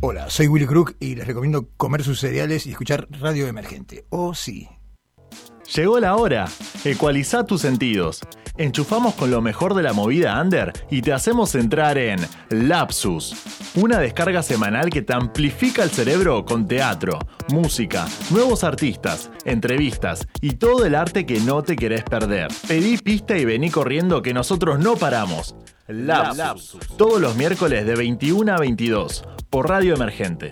Hola, soy Willy Crook y les recomiendo comer sus cereales y escuchar Radio Emergente. Oh, sí. Llegó la hora. Ecualiza tus sentidos. Enchufamos con lo mejor de la movida under y te hacemos entrar en Lapsus, una descarga semanal que te amplifica el cerebro con teatro, música, nuevos artistas, entrevistas y todo el arte que no te querés perder. Pedí pista y vení corriendo que nosotros no paramos. Lapsus, todos los miércoles de 21 a 22 por Radio Emergente.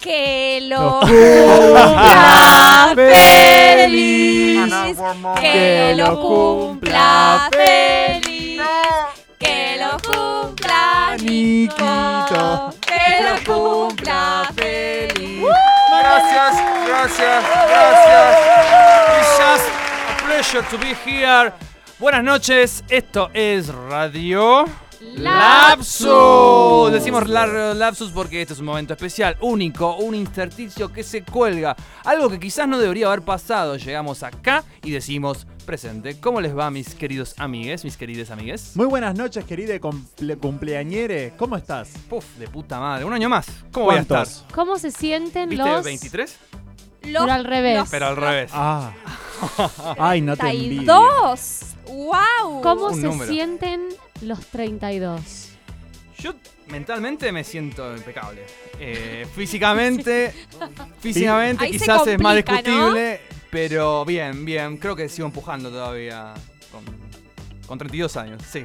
Que lo cumpla feliz. Que lo cumpla feliz. Que lo cumpla Niquito. Que lo cumpla feliz. Gracias, gracias, gracias. It's just a pleasure to be here. Buenas noches, esto es Radio Lapsus. Decimos la- Lapsus porque este es un momento especial, único, un intersticio que se cuelga. Algo que quizás no debería haber pasado. Llegamos acá y decimos presente. ¿Cómo les va, mis queridos amigues, mis queridas amigues? Muy buenas noches, querida cumple- cumpleañere. ¿Cómo estás? Puf, de puta madre. Un año más. ¿Cómo voy a estar? ¿Cuántos? ¿Cómo se sienten ¿Viste los...? 23? Pero al revés. Pero al revés. Ah. Ay, no te envidio. 32. ¡Wow! ¿Cómo Un se número. sienten los 32? Yo mentalmente me siento impecable. Eh, físicamente, físicamente Ahí se quizás es más complica, discutible, pero bien, bien. Creo que sigo empujando todavía con, con 32 años. Sí,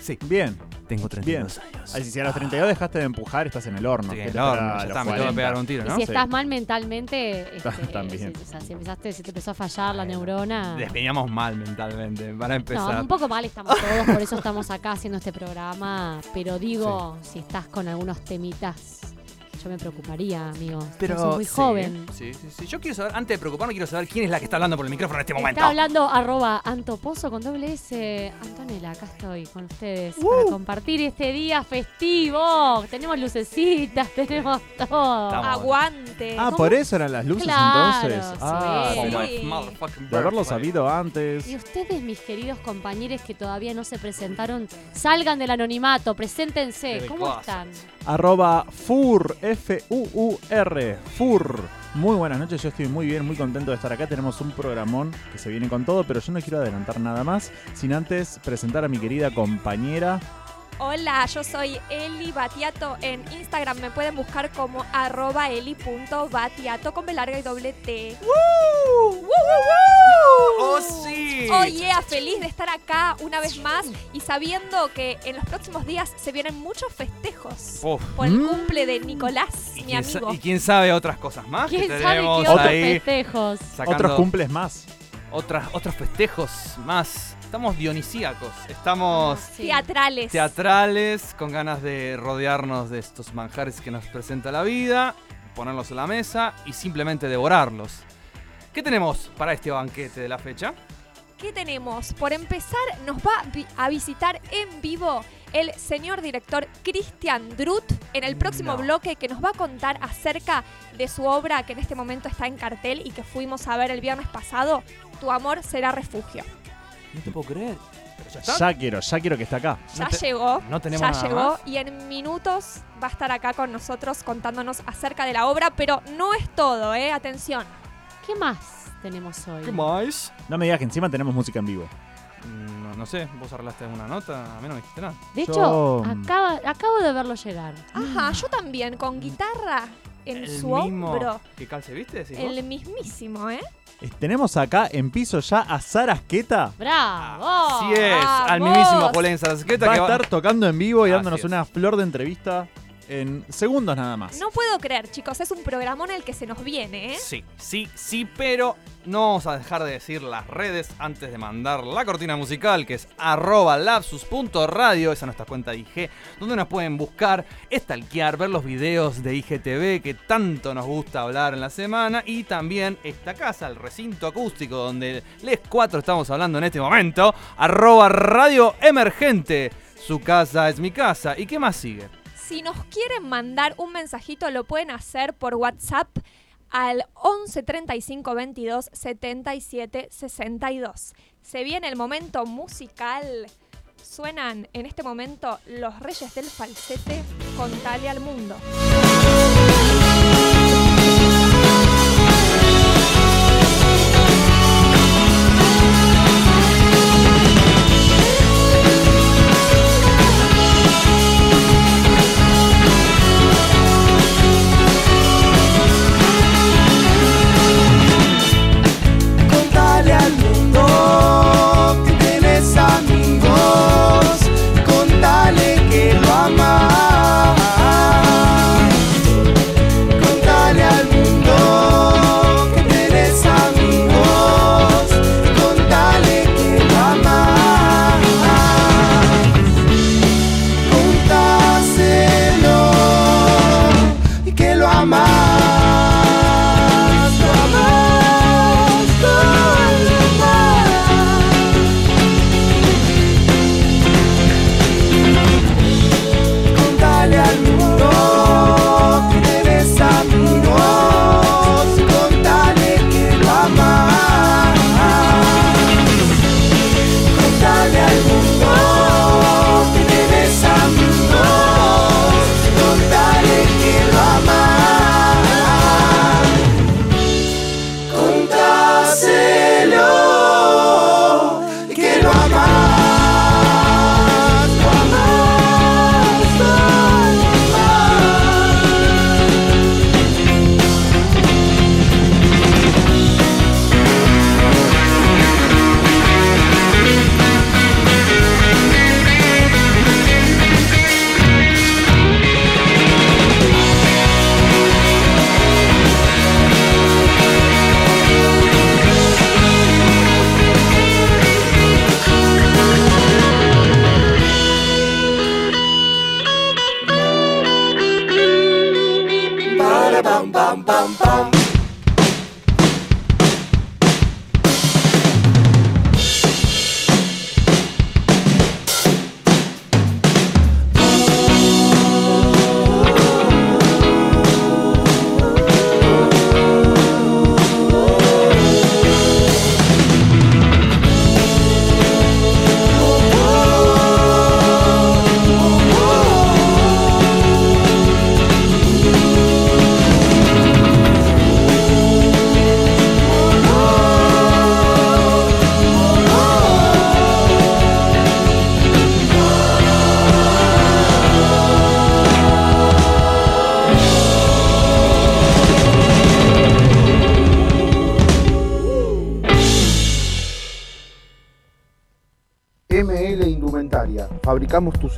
sí. Bien. Tengo Bien. Ay, si a los 32 dejaste de empujar, estás en el horno. Sí, ¿Qué el te horno, espera ya a los está, me tengo que 40? pegar un tiro, Y ¿no? si Sí. estás mal mentalmente, este, También. Si, o sea, si empezaste, si te empezó a fallar la neurona... Despeñamos mal mentalmente, para No, empezar. un poco mal estamos todos, por eso estamos acá haciendo este programa. Pero digo, si estás con algunos temitas, yo me preocuparía, amigo. pero Sos muy sí, joven. Sí, sí, sí. Yo quiero saber, antes de preocuparme, quiero saber quién es la que está hablando por el micrófono en este momento. Está hablando arroba Antoposo con doble S. Antonella, acá estoy con ustedes para compartir este día festivo. Tenemos lucecitas, tenemos todo. Estamos- Aguante. Ah, ¿Cómo? por eso eran las luces Claro, entonces. sí. Ah, Sí. de haberlo sabido antes. Y ustedes, mis queridos compañeros que todavía no se presentaron, salgan del anonimato, preséntense. ¿Cómo están? Arroba FUR, F-U-U-R, FUR. Muy buenas noches, yo estoy muy bien, muy contento de estar acá. Tenemos un programón que se viene con todo, pero yo no quiero adelantar nada más, sin antes presentar a mi querida compañera. Hola, yo soy Eli Batiato. En Instagram me pueden buscar como arroba eli.batiato con B larga y doble T. ¡Woo! ¡Woo, woo, woo! ¡Oh, sí! Oh yeah, feliz de estar acá una vez más y sabiendo que en los próximos días se vienen muchos festejos Uf. por el Mm. cumple de Nicolás, ¿Y mi amigo. y quién sabe otras cosas más que ¿Quién sabe qué otros ahí festejos? sacando Otros cumples más. Otras, otros festejos más. Estamos dionisíacos, estamos Sí. Teatrales. teatrales, con ganas de rodearnos de estos manjares que nos presenta la vida, ponerlos en la mesa y simplemente devorarlos. ¿Qué tenemos para este banquete de la fecha? ¿Qué tenemos? Por empezar, nos va a vi- a visitar en vivo el señor director Christian Drut en el próximo No. bloque que nos va a contar acerca de su obra que en este momento está en cartel y que fuimos a ver el viernes pasado, Tu amor será refugio. No te puedo creer. Pero ya está. Ya quiero, ya quiero que esté acá. Ya No te- llegó, no tenemos ya nada llegó más. y en minutos va a estar acá con nosotros contándonos acerca de la obra, pero no es todo, ¿eh? Atención. ¿Qué más tenemos hoy? ¿Qué más? No me digas que encima tenemos música en vivo. Mm, No, no sé, vos arreglaste alguna nota, a mí no me dijiste nada. De Yo- hecho, acaba- acabo de verlo llegar. Ajá, yo también, con guitarra en el su mismo hombro. que calce, ¿viste? decís vos? El mismísimo, ¿eh? Eh, Tenemos acá en piso ya a Sara Asqueta. ¡Bravo! Así es, al vamos. mismísimo Polen Sarasqueta Va a que va- estar tocando en vivo y Así dándonos es. una flor de entrevista. En segundos nada más. No puedo creer, chicos, es un programón el que se nos viene, ¿eh? Sí, sí, sí, pero no vamos a dejar de decir las redes antes de mandar la cortina musical, que es arroba lapsus.radio, esa es nuestra cuenta de IG, donde nos pueden buscar, estalquear, ver los videos de IGTV que tanto nos gusta hablar en la semana, y también esta casa, el recinto acústico, donde les cuatro estamos hablando en este momento, arroba radio emergente. Su casa es mi casa. ¿Y qué más sigue? Si nos quieren mandar un mensajito, lo pueden hacer por WhatsApp al 11 35 22 77 62. Se viene el momento musical. Suenan en este momento los Reyes del Falsete con Tale al Mundo.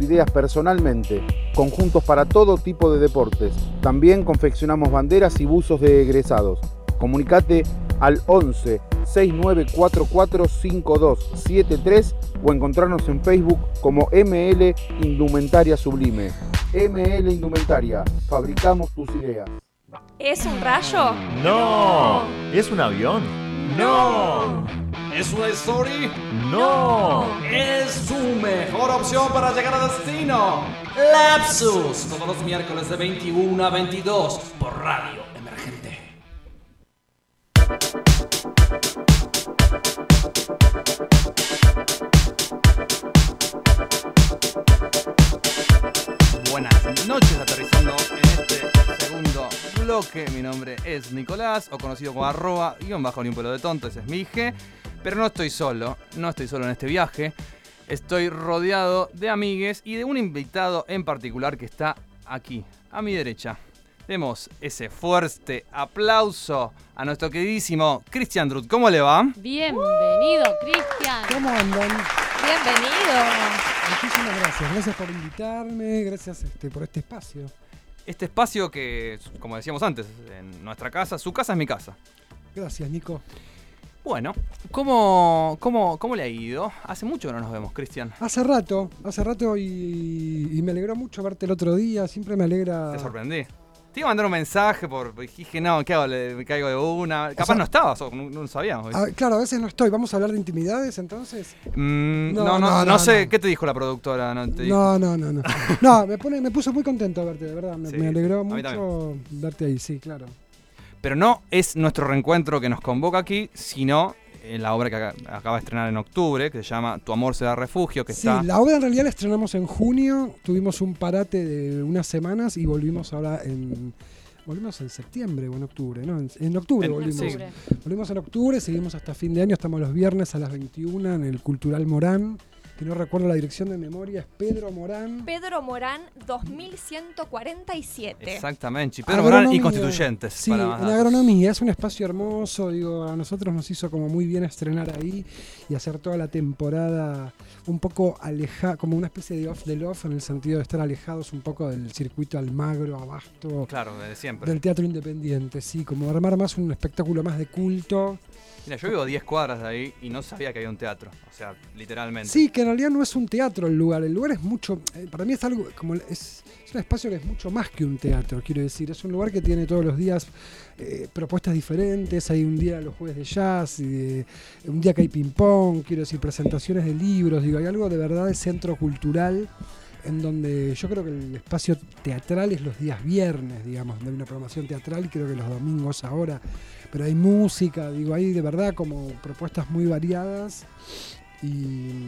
Ideas personalmente. Conjuntos para todo tipo de deportes. También confeccionamos banderas y buzos de egresados. Comunicate al 11 6944 5273 o encontrarnos en Facebook como ML Indumentaria Sublime. ML Indumentaria. Fabricamos tus ideas. ¿Es un rayo? ¡No! ¿Es un avión? ¡No! ¿Es una story? ¡No! Es su mejor opción para llegar a destino. Lapsus, todos los miércoles de 21 a 22 por Radio Emergente. Buenas noches, aterrizando en este segundo bloque. Mi nombre es Nicolás, o conocido como arroba, guion bajo ni un pelo de tonto, ese es mi IG. Pero no estoy solo, no estoy solo en este viaje. Estoy rodeado de amigues y de un invitado en particular que está aquí, a mi derecha. Demos ese fuerte aplauso a nuestro queridísimo Christian Drut. ¿Cómo le va? Bienvenido, Cristian. ¿Cómo andan? Bienvenido. Muchísimas gracias. Gracias por invitarme, gracias este, por este espacio. este espacio que, como decíamos antes, en nuestra casa, su casa es mi casa. Gracias, Nico. Bueno, ¿cómo, cómo, cómo le ha ido? Hace mucho que no nos vemos, Cristian. Hace rato, hace rato y, y me alegró mucho verte el otro día. Siempre me alegra. Te sorprendí. Te iba a mandar un mensaje por. Dije, no, ¿qué hago? Le- me caigo de una. Capaz sea- no estabas, o no, no lo sabíamos. ¿viste? Ah, claro, a veces no estoy. ¿Vamos a hablar de intimidades entonces? Mm, no, no, no, no, sé. ¿Qué te dijo la productora? No, te? No, no, no, no. Me, pone, me puso muy contento verte, de verdad. Me, Sí, me alegró a mucho verte ahí, sí, claro. Pero no es nuestro reencuentro que nos convoca aquí, sino eh, la obra que acaba de estrenar en octubre, que se llama Tu amor se da refugio, que Sí, está. la obra en realidad la estrenamos en junio, tuvimos un parate de unas semanas y volvimos ahora en... Volvimos en septiembre o en octubre, ¿no? En, en octubre En- volvimos. sí. Volvimos en octubre, seguimos hasta fin de año, estamos los viernes a las 21 en el Cultural Morán, que no recuerdo la dirección de memoria, es Pedro Morán. Pedro Morán 2147. Exactamente. Pedro Morán y. Constituyentes. Sí, para en agronomía es un espacio hermoso, digo, a nosotros nos hizo como muy bien estrenar ahí y hacer toda la temporada un poco alejada, como una especie de off del off en el sentido de estar alejados un poco del circuito Almagro, Abasto, Claro, desde siempre. del teatro independiente, sí, como armar más un espectáculo más de culto. Mira, yo vivo a 10 cuadras de ahí y no sabía que había un teatro. O sea, literalmente. Sí, que en realidad no es un teatro el lugar, el lugar es mucho, eh, para mí es algo como, es, un espacio que es mucho más que un teatro, quiero decir, es un lugar que tiene todos los días eh, propuestas diferentes, hay un día los jueves de jazz, un día que hay ping pong, quiero decir, presentaciones de libros, digo, hay algo de verdad de centro cultural en donde yo creo que el espacio teatral es los días viernes, digamos, donde hay una programación teatral y creo que los domingos ahora, pero hay música, digo, hay de verdad como propuestas muy variadas y,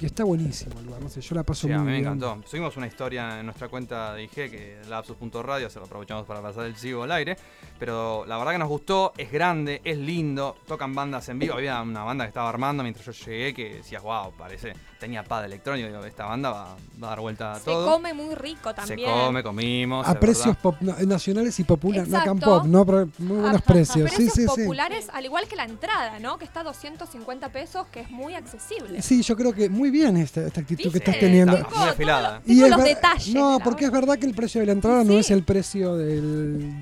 y está buenísimo el lugar, no sé, yo la paso Sí, a muy mí me bien. encantó. Subimos una historia en nuestra cuenta de IG, que es lapsus.radio, se lo aprovechamos para pasar el chivo al aire. Pero la verdad que nos gustó, es grande, es lindo, tocan bandas en vivo. Había una banda que estaba armando mientras yo llegué que decías, wow, parece, tenía pad electrónico. Digo, esta banda va, va a dar vuelta a Se todo. come muy rico Se también. come, comimos. A precios pop- no, nacionales y populares, no Pop, ¿no? Pero muy buenos A- precios. a Sí, precios sí, sí. populares, al igual que la entrada, ¿no? Que está a 250 pesos, que es muy accesible. Sí, yo creo que muy bien esta, esta actitud que estás teniendo. Está muy afilada. Es los detalles. No, porque es verdad que el precio de la entrada no es el precio del,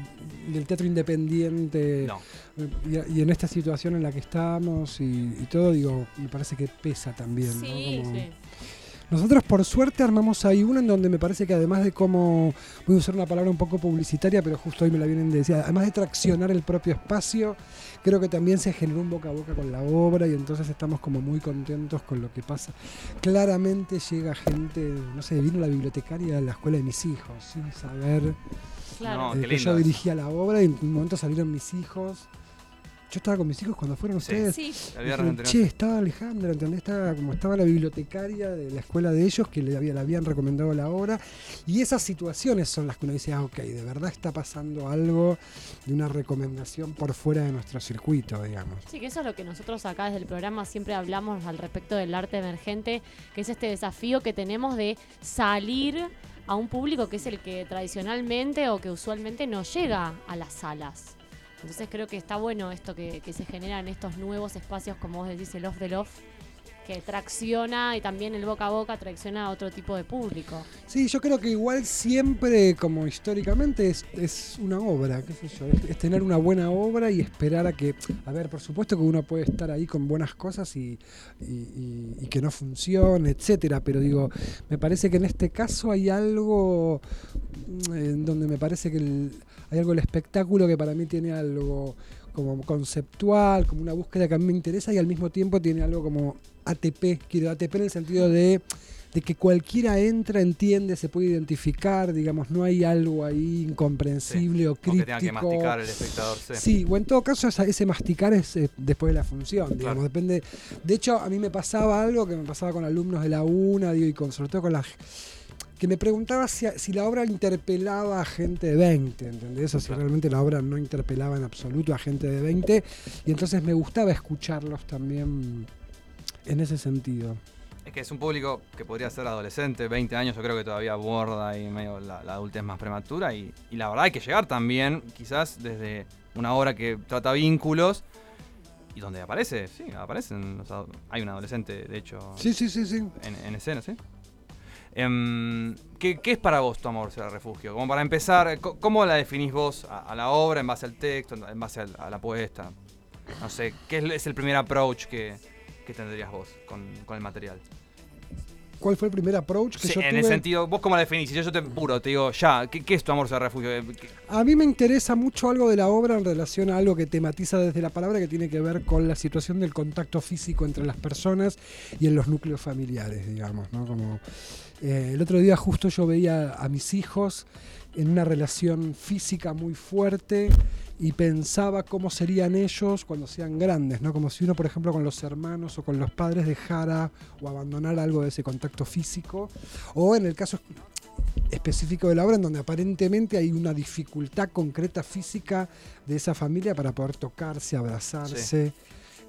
del teatro independiente. No. Y, y en esta situación en la que estamos y, y todo, digo, me parece que pesa también. ¿no? Sí, Como- Sí. Nosotros por suerte armamos ahí uno en donde me parece que además de cómo, voy a usar una palabra un poco publicitaria, pero justo hoy me la vienen de decir, además de traccionar el propio espacio, creo que también se generó un boca a boca con la obra y entonces estamos como muy contentos con lo que pasa. Claramente llega gente, no sé, vino la bibliotecaria de la escuela de mis hijos, sin saber Claro. No, eh, qué que yo dirigía la obra y en un momento salieron mis hijos. Yo estaba con mis hijos cuando fueron Sí. ustedes. Sí. Dijeron, che, estaba Alejandra, ¿entendés? Estaba, como estaba la bibliotecaria de la escuela de ellos que le, había, le habían recomendado la obra. Y esas situaciones son las que uno dice, ah, ok, de verdad está pasando algo de una recomendación por fuera de nuestro circuito, digamos. Sí, que eso es lo que nosotros acá desde el programa siempre hablamos al respecto del arte emergente, que es este desafío que tenemos de salir a un público que es el que tradicionalmente o que usualmente no llega a las salas. Entonces creo que está bueno esto que, se generan estos nuevos espacios, como vos decís, el off del off, que tracciona y también el boca a boca tracciona a otro tipo de público. Sí, yo creo que igual siempre, como históricamente, es, una obra, qué sé yo, es, tener una buena obra y esperar a que, a ver, por supuesto que uno puede estar ahí con buenas cosas y- y que no funcione, etcétera, pero digo, me parece que en este caso hay algo mm, en donde me parece que el- hay algo del espectáculo que para mí tiene algo como conceptual, como una búsqueda que a mí me interesa y al mismo tiempo tiene algo como ATP, quiero ATP en el sentido de de que cualquiera entra, entiende, se puede identificar, digamos, no hay algo ahí incomprensible o O que crítico. tenga que masticar el espectador. Sí. Sí, o en todo caso ese masticar es eh, después de la función, digamos, Claro. depende. De hecho, a mí me pasaba algo que me pasaba con alumnos de la UNA, digo, y con, sobre todo con la que me preguntaba si, si la obra interpelaba a gente de 20, ¿entendés? O si realmente la obra no interpelaba en absoluto a gente de 20, y entonces me gustaba escucharlos también en ese sentido. Es que es un público que podría ser adolescente, 20 años, yo creo que todavía aborda ahí medio la, la adultez más prematura. Y, y la verdad hay que llegar también, quizás desde una obra que trata vínculos y donde aparece, sí, aparecen. los ado- hay un adolescente, de hecho, Sí, sí, sí, sí. en, en escena, ¿sí? Em, ¿qué, qué es para vos tu amor será refugio? Como para empezar, ¿cómo la definís vos a, a la obra en base al texto, en base a la puesta? No sé, ¿qué es el primer approach que, que tendrías vos con, con el material? ¿Cuál fue el primer approach que Sí, yo en tuve? el sentido, ¿vos cómo la definís? Yo, te puro, te digo, ya, ¿qué, qué es tu amor será refugio? Eh, ¿qué- A mí me interesa mucho algo de la obra en relación a algo que tematiza desde la palabra que tiene que ver con la situación del contacto físico entre las personas y en los núcleos familiares, digamos, ¿no? Como eh, el otro día justo yo veía a mis hijos en una relación física muy fuerte y pensaba cómo serían ellos cuando sean grandes, ¿no? Como si uno, por ejemplo, con los hermanos o con los padres dejara o abandonara algo de ese contacto físico, o en el caso específico de la obra en donde aparentemente hay una dificultad concreta física de esa familia para poder tocarse, abrazarse,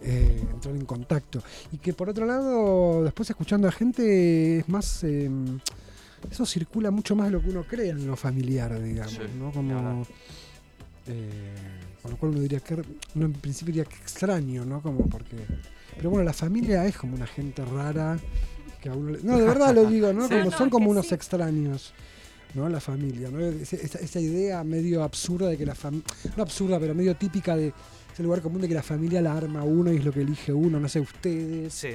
eh, entrar en contacto. Y que por otro lado, después escuchando a gente, es más... eh, eso circula mucho más de lo que uno cree en lo familiar, digamos, Sí, ¿no? Como... eh, con lo cual uno diría que uno en principio diría que extraño, ¿no? Como porque pero bueno, la familia es como una gente rara que a uno le- No, de verdad lo digo, ¿no? Como son como unos extraños. ¿no? La familia, ¿no? Esa, esa idea medio absurda de que la familia, no absurda, pero medio típica de ese lugar común de que la familia la arma uno y es lo que elige uno, no sé ustedes. Sí.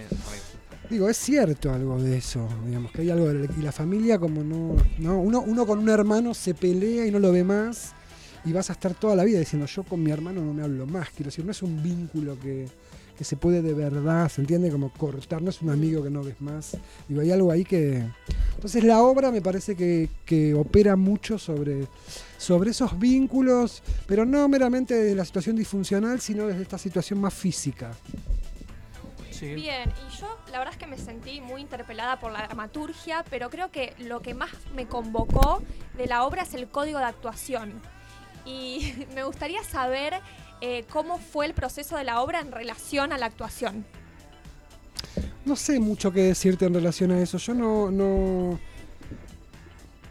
Digo, es cierto algo de eso, digamos, que hay algo de y la familia como no, no uno, uno con un hermano se pelea y no lo ve más y vas a estar toda la vida diciendo yo con mi hermano no me hablo más, quiero decir, no es un vínculo que, que se puede de verdad, ¿se entiende? Como cortar, no es un amigo que no ves más. Digo, hay algo ahí que... Entonces la obra me parece que, que opera mucho sobre, sobre esos vínculos, pero no meramente desde la situación disfuncional, sino desde esta situación más física. Sí. Bien, y yo la verdad es que me sentí muy interpelada por la dramaturgia, pero creo que lo que más me convocó de la obra es el código de actuación. Y me gustaría saber eh, cómo fue el proceso de la obra en relación a la actuación. No sé mucho qué decirte en relación a eso. Yo no. no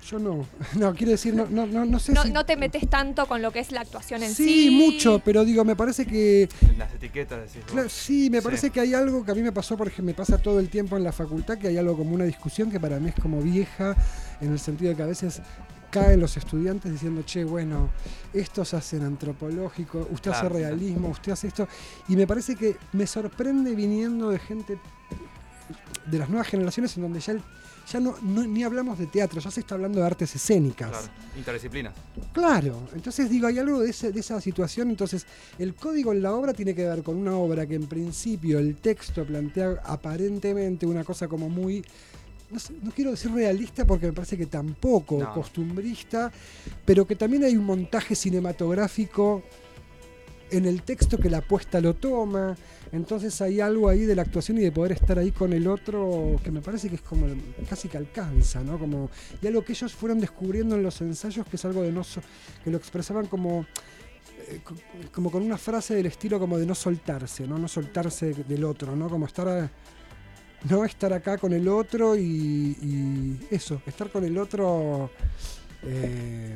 yo no. No, quiero decir, no, no, no, no sé No, si. no te metes tanto con lo que es la actuación en sí. sí, mucho, pero digo, me parece que. Las etiquetas, decís vos. Claro, sí, me Sí. parece que hay algo que a mí me pasó, porque me pasa todo el tiempo en la facultad, que hay algo como una discusión que para mí es como vieja, en el sentido de que a veces caen los estudiantes diciendo, che, bueno, estos hacen antropológico, usted hace Claro, realismo, usted hace esto. Y me parece que me sorprende viniendo de gente de las nuevas generaciones en donde ya, el- ya no, no- ni hablamos de teatro, ya se está hablando de artes escénicas. Claro, interdisciplinas. Claro, entonces digo, hay algo de, ese- de esa situación, entonces el código en la obra tiene que ver con una obra que en principio el texto plantea aparentemente una cosa como muy, no, sé, no quiero decir realista porque me parece que tampoco, No. costumbrista, pero que también hay un montaje cinematográfico en el texto que la apuesta lo toma, entonces hay algo ahí de la actuación y de poder estar ahí con el otro que me parece que es como casi que alcanza, ¿no? Como, y algo que ellos fueron descubriendo en los ensayos que es algo de no so- que lo expresaban como eh, co- como con una frase del estilo como de no soltarse, ¿no? No soltarse del otro, ¿no? Como estar no estar acá con el otro y, y eso, estar con el otro eh,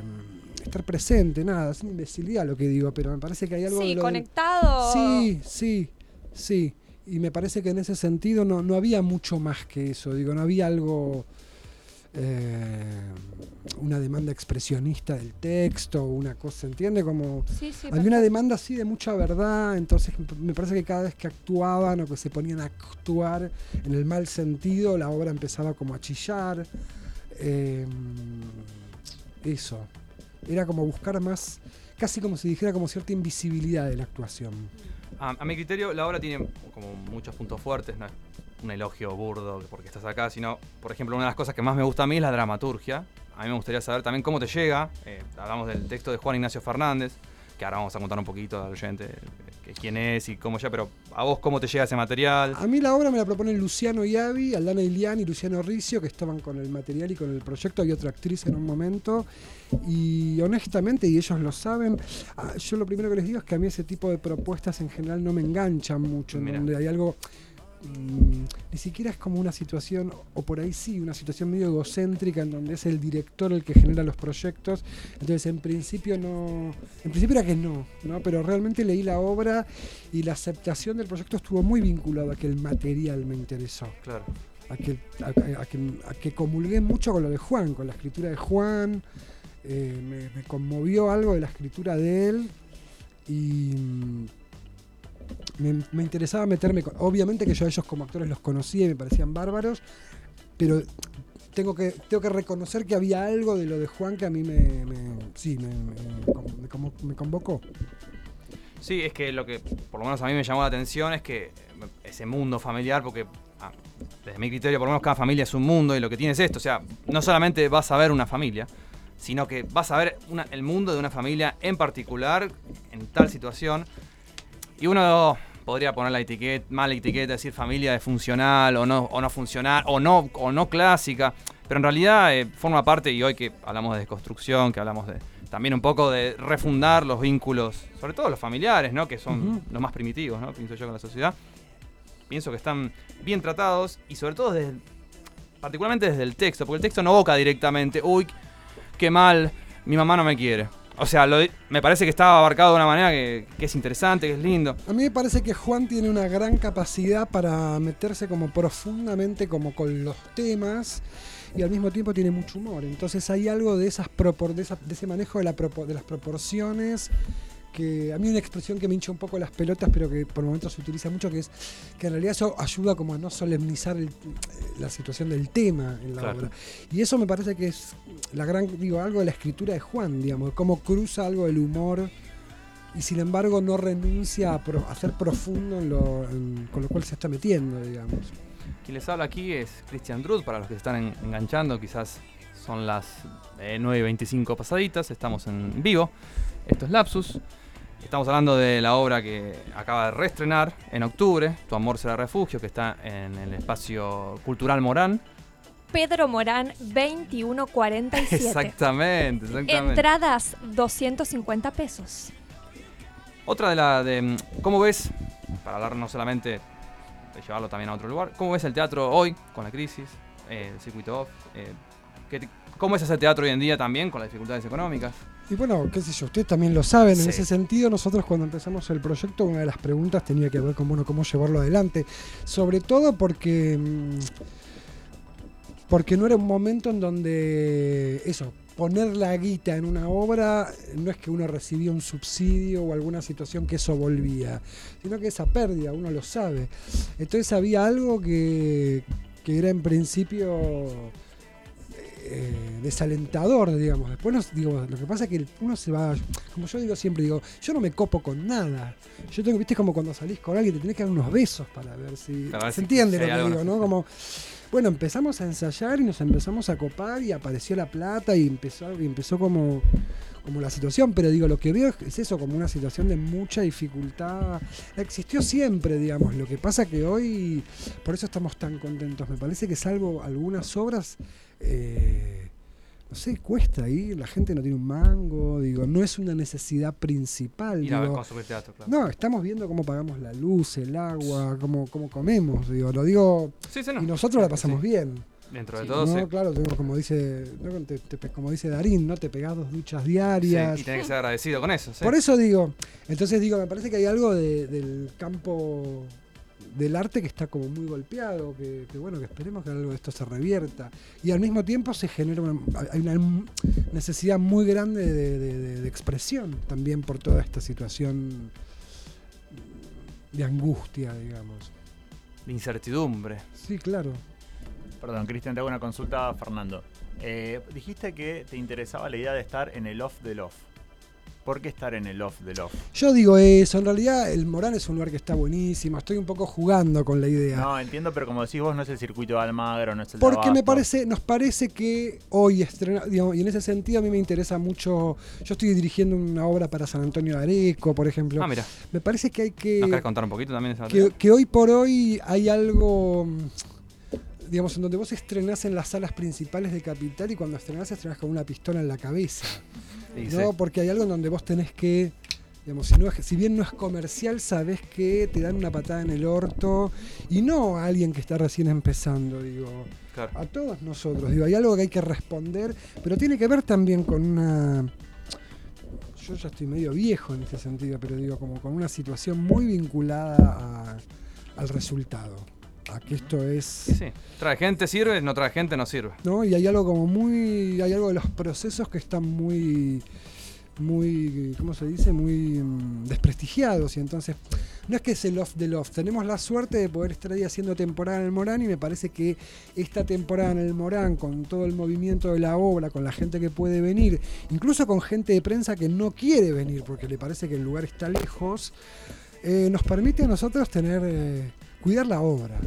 estar presente, nada, es una imbecilidad lo que digo, pero me parece que hay algo de Sí, lo conectado. Sí, sí, sí. Y me parece que en ese sentido no, no había mucho más que eso. Digo, no había algo. Eh, una demanda expresionista del texto, una cosa, ¿entiende? Como. Sí, sí, había una demanda así de mucha verdad, entonces me parece que cada vez que actuaban o que se ponían a actuar en el mal sentido, la obra empezaba como a chillar. Eh, eso. Era como buscar más, casi como si dijera como cierta invisibilidad de la actuación. A, a mi criterio, la obra tiene como muchos puntos fuertes, no es un elogio burdo porque estás acá, sino, por ejemplo, una de las cosas que más me gusta a mí es la dramaturgia. A mí me gustaría saber también cómo te llega. eh, hablamos del texto de Juan Ignacio Fernández, que ahora vamos a contar un poquito al oyente eh, quién es y cómo ya, pero a vos cómo te llega ese material. A mí la obra me la proponen Luciano Iavi, Aldana Ilián y Luciano Riccio, que estaban con el material y con el proyecto. Hay otra actriz en un momento. Y honestamente, y ellos lo saben, ah, yo lo primero que les digo es que a mí ese tipo de propuestas en general no me enganchan mucho, en donde hay algo... mm, ni siquiera es como una situación, o por ahí sí, una situación medio egocéntrica en donde es el director el que genera los proyectos. Entonces, en principio no. En principio era que no, ¿no? Pero realmente leí la obra y la aceptación del proyecto estuvo muy vinculado a que el material me interesó. Claro. a que, a, a que, a que comulgué mucho con lo de Juan, con la escritura de Juan. eh, me, me conmovió algo de la escritura de él y mm, me, interesaba meterme con, obviamente que yo a ellos como actores los conocía y me parecían bárbaros pero tengo que tengo que reconocer que había algo de lo de Juan que a mí me, me- sí me, me- convocó. Sí, es que lo que por lo menos a mí me llamó la atención es que ese mundo familiar, porque ah, desde mi criterio por lo menos cada familia es un mundo y lo que tiene es esto, o sea, no solamente vas a ver una familia, sino que vas a ver el mundo de una familia en particular, en tal situación, y uno podría poner la etiqueta, mala etiqueta, decir familia de funcional o no, o no funcional, o no, o no clásica, pero en realidad eh, forma parte, y hoy que hablamos de desconstrucción, que hablamos de también un poco de refundar los vínculos, sobre todo los familiares, ¿no? que son los más primitivos, ¿no? pienso yo, con la sociedad, pienso que están bien tratados y sobre todo desde, particularmente desde el texto, porque el texto no evoca directamente, uy, qué mal, mi mamá no me quiere. O sea, lo me parece que está abarcado de una manera que, es interesante, que es lindo. A mí me parece que Juan tiene una gran capacidad para meterse como profundamente como con los temas y al mismo tiempo tiene mucho humor. Entonces hay algo de esas propor- de, ese manejo de, la de las proporciones que a mí una expresión que me hincha un poco las pelotas, pero que por momentos se utiliza mucho, que es que en realidad eso ayuda como a no solemnizar el- la situación del tema en la Claro. obra. Y eso me parece que es la gran, digo, algo de la escritura de Juan, digamos, cómo cruza algo del humor y sin embargo no renuncia a, pro- a ser profundo en lo, en- con lo cual se está metiendo, digamos. Quien les habla aquí es Christian Drud, para los que se están en- enganchando, quizás son las eh, 9.25 pasaditas, estamos en vivo, esto es Lapsus, estamos hablando de la obra que acaba de reestrenar en octubre, Tu amor será refugio, que está en el espacio cultural Morán. Pedro Morán 2147. Exactamente, exactamente. Entradas 250 pesos. Otra de la de mm, cómo ves, para hablar no solamente de llevarlo también a otro lugar, cómo ves el teatro hoy con la crisis, eh, el circuito off, eh, ¿qué te- cómo es ese teatro hoy en día también con las dificultades económicas. Y bueno, qué sé yo, ustedes también lo saben, Sí. en ese sentido nosotros cuando empezamos el proyecto una de las preguntas tenía que ver con bueno, cómo llevarlo adelante, sobre todo porque mm, porque no era un momento en donde eso, poner la guita en una obra no es que uno recibía un subsidio o alguna situación que eso volvía, sino que esa pérdida, uno lo sabe. Entonces había algo que, que era en principio eh, desalentador, digamos. Después, nos, lo que pasa es que uno se va, como yo digo siempre, digo, yo no me copo con nada. Yo tengo, viste, como cuando salís con alguien, te tenés que dar unos besos para ver si Para ver se si- entiende lo que digo, ¿no? Como, bueno, empezamos a ensayar y nos empezamos a copar y apareció la plata y empezó, y empezó como, como la situación, pero digo, lo que veo es- es eso, como una situación de mucha dificultad. Existió siempre, digamos, lo que pasa que hoy, por eso estamos tan contentos. Me parece que salvo algunas obras, eh, no sé, cuesta ahí, la gente no tiene un mango, digo, no es una necesidad principal. Ir a teatro, claro. No, estamos viendo cómo pagamos la luz, el agua, cómo, cómo comemos, digo, lo digo, Sí, sí, no. y nosotros la pasamos Sí. bien. Dentro de Sí. todo, No, sí. claro, como dice, no, te- te- como dice Darín, ¿no? Te pegás dos duchas Sí, diarias. y tenés que ser agradecido con eso. Por eso digo, entonces digo, me parece que hay algo de- del campo del arte que está como muy golpeado, que, que bueno, que esperemos que algo de esto se revierta. Y al mismo tiempo se genera una, hay una necesidad muy grande de, de- de- de expresión también por toda esta situación de angustia, digamos. De incertidumbre. Sí, claro. Perdón, Cristian, te hago una consulta a Fernando. Eh, dijiste que te interesaba la idea de estar en el off del off. ¿Por qué estar en el off del off? Yo digo eso, en realidad el Morán es un lugar que está buenísimo, estoy un poco jugando con la idea. No, entiendo, pero como decís vos, no es el circuito de Almagro, no es el de Porque me parece, nos parece que hoy estrena, digamos, y en ese sentido a mí me interesa mucho. Yo estoy dirigiendo una obra para San Antonio de Areco, por ejemplo. Ah, mira. Me parece que hay que. ¿Nos querés contar un poquito también esa que, que hoy por hoy hay algo, digamos, en donde vos estrenás en las salas principales de Capital y cuando estrenás, estrenás con una pistola en la cabeza. Sí, ¿no? sí. Porque hay algo en donde vos tenés que, digamos, si, no es- si bien no es comercial, sabés que te dan una patada en el orto y no a alguien que está recién empezando, digo. Claro. A todos nosotros, digo, hay algo que hay que responder, pero tiene que ver también con una yo ya estoy medio viejo en ese sentido, pero digo, como con una situación muy vinculada a- al resultado. A que esto es... Sí, sí. Trae gente, sirve, no trae gente, no sirve. ¿no? Y hay algo como muy. Hay algo de los procesos que están muy. Muy. ¿Cómo se dice? Muy mm, desprestigiados. Y entonces. No es que es el off del off. Tenemos la suerte de poder estar ahí haciendo temporada en el Morán. Y me parece que esta temporada en el Morán, con todo el movimiento de la obra, con la gente que puede venir, incluso con gente de prensa que no quiere venir porque le parece que el lugar está lejos, eh, nos permite a nosotros tener. eh, cuidar la obra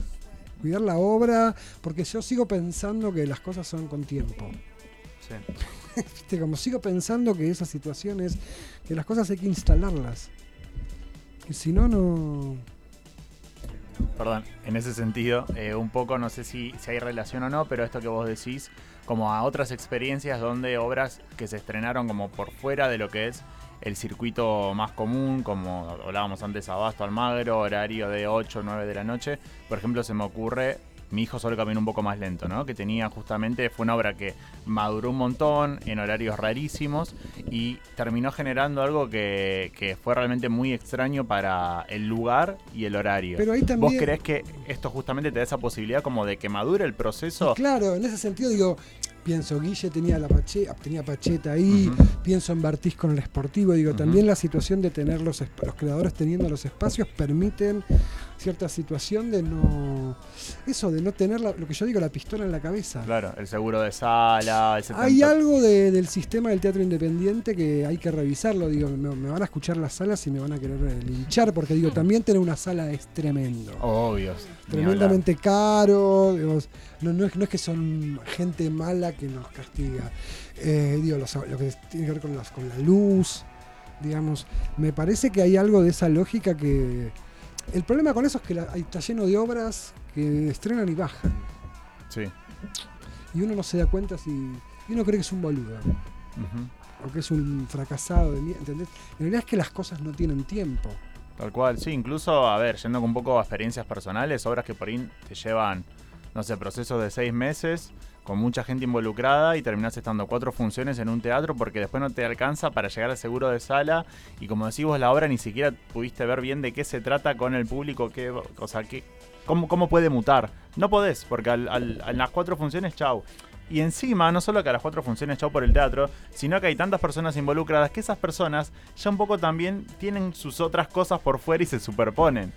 cuidar la obra, porque yo sigo pensando que las cosas son con tiempo. Sí. ¿Viste? Como sigo pensando que esas situaciones, que las cosas hay que instalarlas. Que si no, no. Perdón, en ese sentido, eh, un poco, no sé si, si hay relación o no, pero esto que vos decís, como a otras experiencias donde obras que se estrenaron como por fuera de lo que es el circuito más común, como hablábamos antes, Abasto, Almagro, horario de 8 o 9 de la noche. Por ejemplo, se me ocurre Mi hijo solo camina un poco más lento, ¿no? Que tenía justamente, fue una obra que maduró un montón en horarios rarísimos y terminó generando algo que, que fue realmente muy extraño para el lugar y el horario. Pero ahí ¿Vos también- creés que esto justamente te da esa posibilidad como de que madure el proceso? Claro, en ese sentido digo, pienso, Guille tenía la pache, tenía Pacheta ahí, pienso en Bartiz con el Sportivo, digo, también la situación de tener los, los creadores teniendo los espacios permiten cierta situación de no, eso, de no tener la- lo que yo digo, la pistola en la cabeza. Claro, el seguro de sala, el 70 Hay algo de- del sistema del teatro independiente que hay que revisarlo. Digo, me, me van a escuchar las salas y me van a querer eh, linchar, porque digo, también tener una sala es tremendo. Obvio. Tremendamente caro. digo, no, no, es, no es que son gente mala que nos castiga. Eh, digo, los- lo que tiene que ver con, las- con la luz, digamos. Me parece que hay algo de esa lógica que. El problema con eso es que la- está lleno de obras que estrenan y bajan. Sí. Y uno no se da cuenta si. Y uno cree que es un boludo. O que es un fracasado de mierda, ¿entendés? En realidad es que las cosas no tienen tiempo. Tal cual, sí, incluso, a ver, yendo un poco a experiencias personales, obras que por ahí te llevan, no sé, procesos de seis meses, con mucha gente involucrada y terminás estando cuatro funciones en un teatro porque después no te alcanza para llegar al seguro de sala y como decís vos, la obra ni siquiera pudiste ver bien de qué se trata con el público, qué, o sea, cómo, cómo puede mutar. No podés, porque al, las cuatro funciones, chau. Y encima, no solo que a las cuatro funciones chau por el teatro, sino que hay tantas personas involucradas que esas personas ya un poco también tienen sus otras cosas por fuera y se superponen.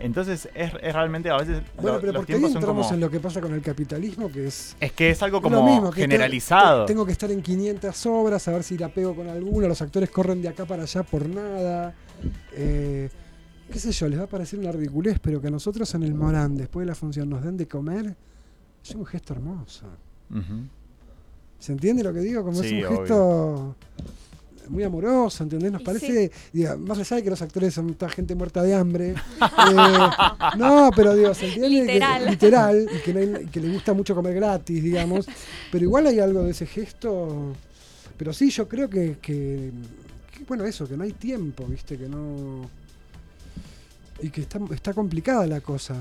Entonces es, es realmente a veces Bueno, lo- pero los porque ahí entramos como... en lo que pasa con el capitalismo, que es Es que es algo como mismo, que generalizado. te- Tengo que estar en 500 obras, a ver si la pego con alguna. Los actores corren de acá para allá por nada. Eh, qué sé yo, les va a parecer una ridiculez, pero que a nosotros en el Morán, después de la función, nos den de comer, es un gesto hermoso. ¿Se entiende lo que digo? Como Sí, es un gesto muy amoroso, ¿entendés? Nos parece, diga, más allá de que los actores son toda gente muerta de hambre. eh, no, pero digo, ¿se entiende? Que- Literal. literal, y que, no hay- y que le gusta mucho comer gratis, digamos. Pero igual hay algo de ese gesto. Pero sí, yo creo que, que- que, bueno, eso, que no hay tiempo, ¿viste? Que no. Y que está, está complicada la cosa.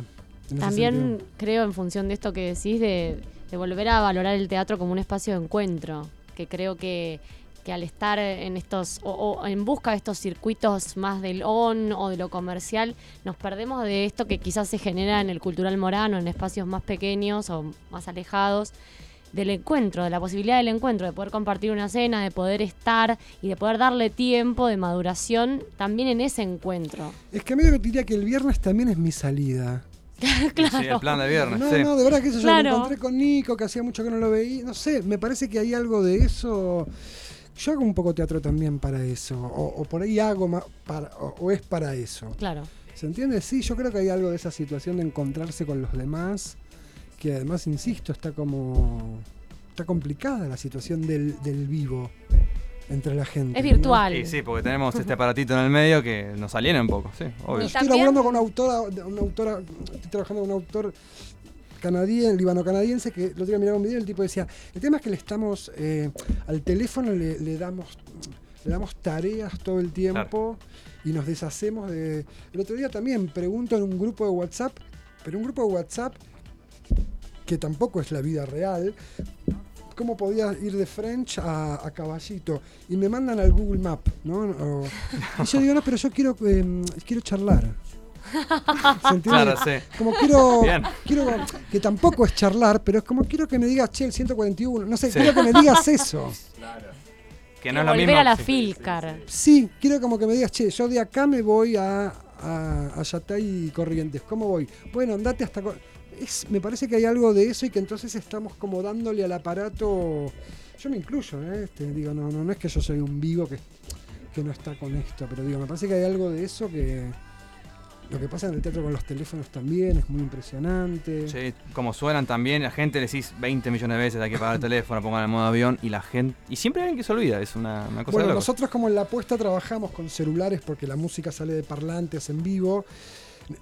También creo, en función de esto que decís, de, de volver a valorar el teatro como un espacio de encuentro, que creo que, que al estar en estos, o, o en busca de estos circuitos más del on o de lo comercial, nos perdemos de esto que quizás se genera en el cultural morano, en espacios más pequeños o más alejados, del encuentro, de la posibilidad del encuentro, de poder compartir una cena, de poder estar y de poder darle tiempo de maduración también en ese encuentro. Es que medio que diría que el viernes también es mi salida. Sí, el plan de viernes, No, sí. no, de verdad que eso yo Claro. me encontré con Nico, que hacía mucho que no lo veía. No sé, me parece que hay algo de eso. Yo hago un poco teatro también para eso. O, o por ahí hago más para, o, o es para eso. Claro. ¿Se entiende? Sí, yo creo que hay algo de esa situación de encontrarse con los demás. Que además, insisto, está como. Está complicada la situación del, del vivo entre la gente. Es ¿no? virtual. Sí, sí, porque tenemos este aparatito en el medio que nos aliena un poco, sí, obvio. Y Estoy laburando con una autora, una autora, estoy trabajando con un autor canadiense, libano-canadiense, que el otro día miraba un video y el tipo decía, el tema es que le estamos, eh, al teléfono le, le damos le damos tareas todo el tiempo y nos deshacemos de... El otro día también pregunto en un grupo de WhatsApp, pero un grupo de WhatsApp que tampoco es la vida real, cómo podía ir de French a, a Caballito y me mandan al Google Map, ¿no? O- y yo digo, no, pero yo quiero, eh, quiero charlar. ¿Se entiende? Claro, sí. Como quiero, Bien. quiero que tampoco es charlar, pero es como quiero que me digas, che, el 141. No sé, Sí. quiero que me digas eso. Que no es lo volver mismo. a la Sí. Filcar. Sí, quiero como que me digas, che, yo de acá me voy a, a, a Yatay y Corrientes. ¿Cómo voy? Bueno, andate hasta... Es, me parece que hay algo de eso y que entonces estamos como dándole al aparato... Yo me incluyo, ¿eh? Este, digo, no, no, no es que yo soy un vivo que, que no está con esto, pero digo, me parece que hay algo de eso que... Lo que pasa en el teatro con los teléfonos también es muy impresionante. Sí, como suenan también, la gente le decís 20 millones de veces hay que pagar el teléfono, pongan el modo avión y la gente. Y siempre hay alguien que se olvida, es una, una cosa Bueno, de nosotros como en la apuesta trabajamos con celulares porque la música sale de parlantes en vivo.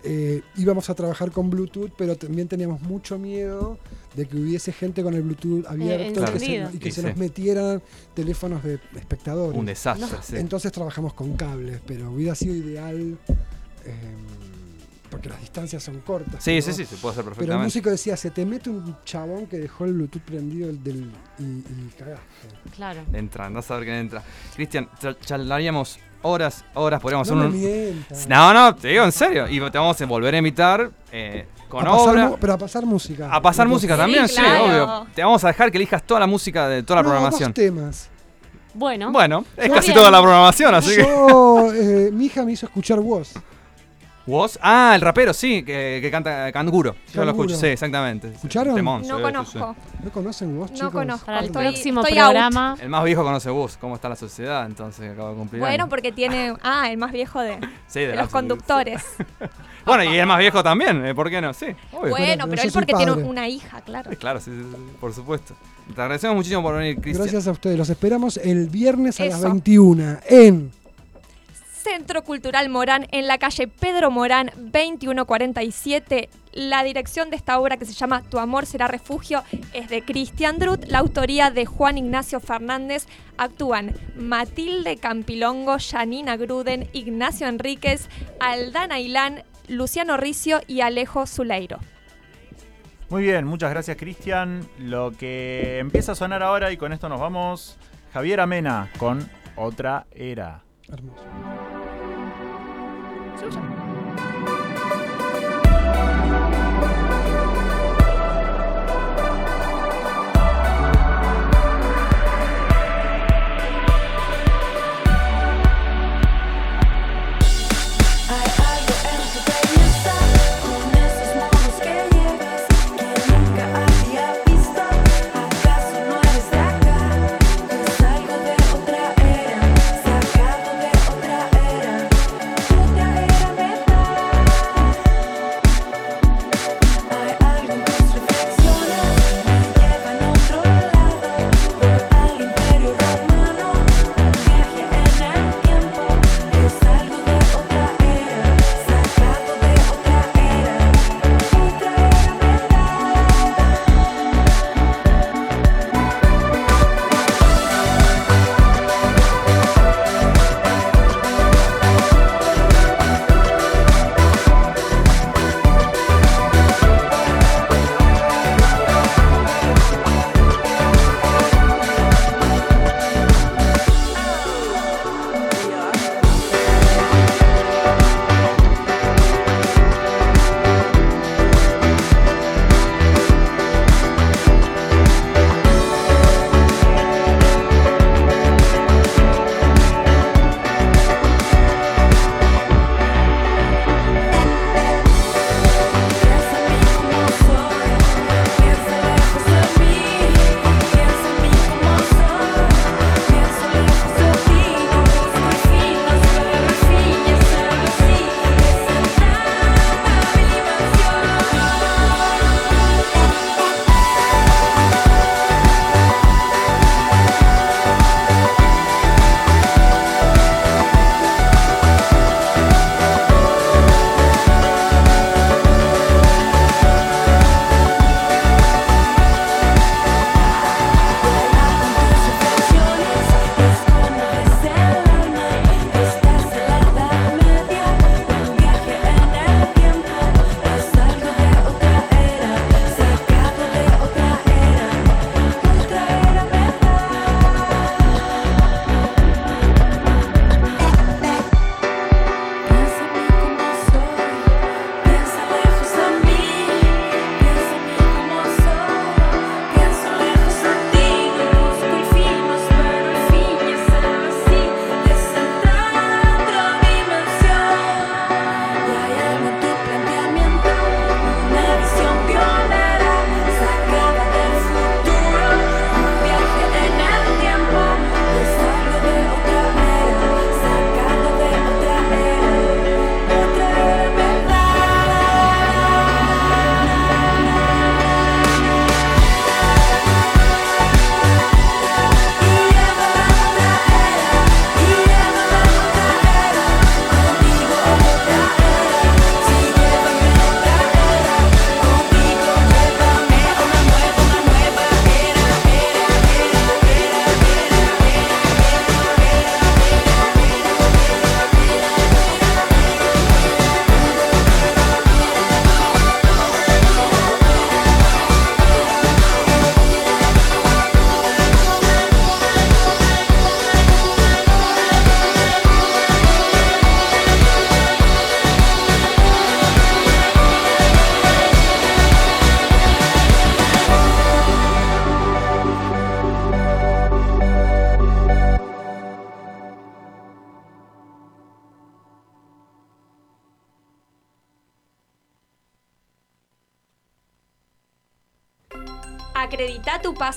eh, íbamos a trabajar con Bluetooth, pero también teníamos mucho miedo de que hubiese gente con el Bluetooth abierto y que, se, encendido. y que Y se sí. nos metieran teléfonos de espectadores. Un desastre, sí. Entonces trabajamos con cables, pero hubiera sido ideal eh, porque las distancias son cortas. Sí, pero- sí, sí, se puede hacer Pero el perfectamente. músico decía, se te mete un chabón que dejó el Bluetooth prendido del, del- y, y cagaste. Claro. Entra, no saber quién entra. Cristian, charlaríamos horas, horas, podríamos No hacer me un. No, no, te digo en serio. Y te vamos a volver a invitar eh, con A pasar obra. mu- pero a pasar música. A pasar No música también, Sí, obvio. Te vamos a dejar que elijas toda la música de toda la No, programación. dos temas. Bueno, Bueno, es casi Bien. toda la programación, así que. Yo, eh, mi hija me hizo escuchar Woz. ¿Vos? Ah, el rapero, sí, que, que canta Canguro. Yo lo escucho, sí, exactamente. ¿Escucharon? Temón, No sí, sí, conozco. ¿No conocen Woz, chicos? No conozco. para el Estoy- próximo estoy programa. El más viejo conoce vos, cómo está la sociedad, entonces acaba de cumplir. Bueno, años. porque tiene. Ah, el más viejo de, Sí, de la- los conductores. Bueno, y el más viejo también, ¿eh? ¿por qué no? Sí, obvio. Bueno, pero él porque tiene una hija, claro. Sí, Claro, sí, sí, sí, por supuesto. Te agradecemos muchísimo por venir, Cristian. Gracias a ustedes. Los esperamos el viernes a las Eso. 21 en Centro Cultural Morán, en la calle Pedro Morán, 2147. La dirección de esta obra que se llama Tu amor será refugio es de Cristian Drut, la autoría de Juan Ignacio Fernández. Actúan Matilde Campilongo, Janina Gruden, Ignacio Enríquez, Aldana Ilán, Luciano Ricio y Alejo Zuleiro. Muy bien, muchas gracias Cristian. Lo que empieza a sonar ahora y con esto nos vamos, Javier Amena con Otra Era. Hermoso. Hay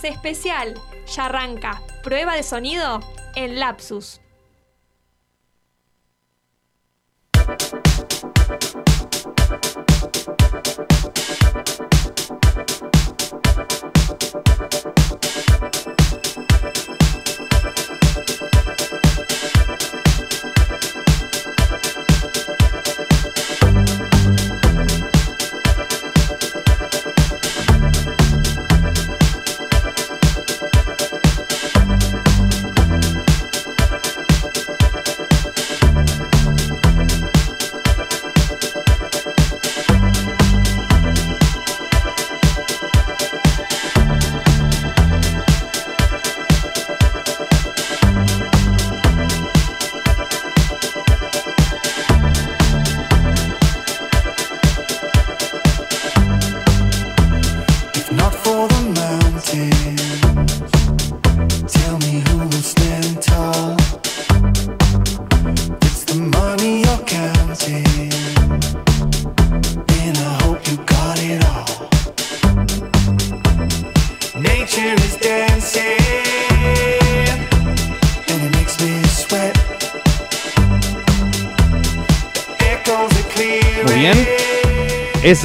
Especial. Ya arranca. Prueba de sonido en Lapsus.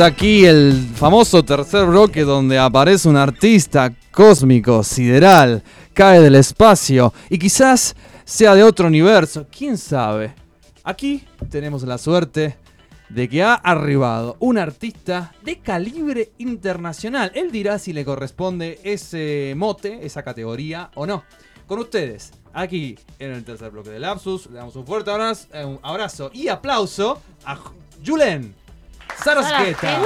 Aquí el famoso tercer bloque donde aparece un artista cósmico, sideral, cae del espacio y quizás sea de otro universo, quién sabe. Aquí tenemos la suerte de que ha arribado un artista de calibre internacional. Él dirá si le corresponde ese mote, esa categoría o no. Con ustedes, aquí en el tercer bloque de Lapsus, le damos un fuerte abrazo, eh, y aplauso a Julen Sarasqueta.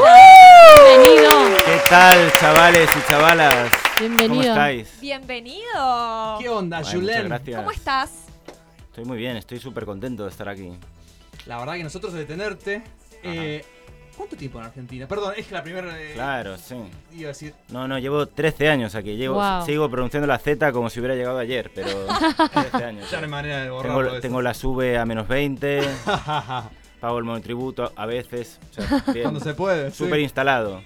Bienvenido. ¿Qué tal, chavales y chavalas? Bienvenido. ¿Cómo estáis? Bienvenido. ¿Qué onda, muchas Julen? gracias. ¿Cómo estás? Estoy muy bien, estoy súper contento de estar aquí. La verdad que nosotros de tenerte. eh, ¿Cuánto tiempo en Argentina? Perdón, es que la primera. eh, Claro, sí. Iba a decir. No, no, llevo 13 años aquí. Llevo, Wow. Sigo pronunciando la Z como si hubiera llegado ayer, pero 13 años. Ya no hay manera de borrarlo. Tengo, tengo la V a menos 20, pago el monotributo a veces. O sea, bien. Cuando se puede. sí. Súper instalado.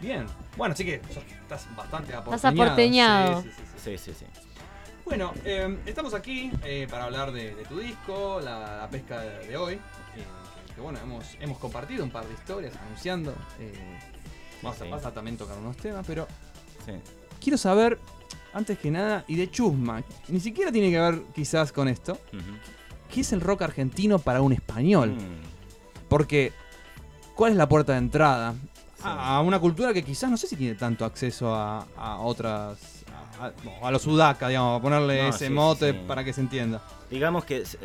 Bien. Bueno, así que sos- estás bastante aporteñado. Estás aporteñado. Sí, sí, sí, sí. Sí, sí, sí. Bueno, eh, estamos aquí eh, para hablar de, de tu disco, la, la pesca de, de hoy. que, que, bueno, hemos, hemos compartido un par de historias anunciando. eh, vamos Sí. a pasar también a tocar unos temas, pero sí. quiero saber, antes que nada, y de Chusma, ni siquiera tiene que ver quizás con esto, Ujú. ¿Qué es el rock argentino para un español? Mm, Porque, ¿cuál es la puerta de entrada? Sí. A una cultura que quizás no sé si tiene tanto acceso a, a otras. A, a- los sudaca, digamos, a ponerle No, ese sí, mote sí. para que se entienda. Digamos que s-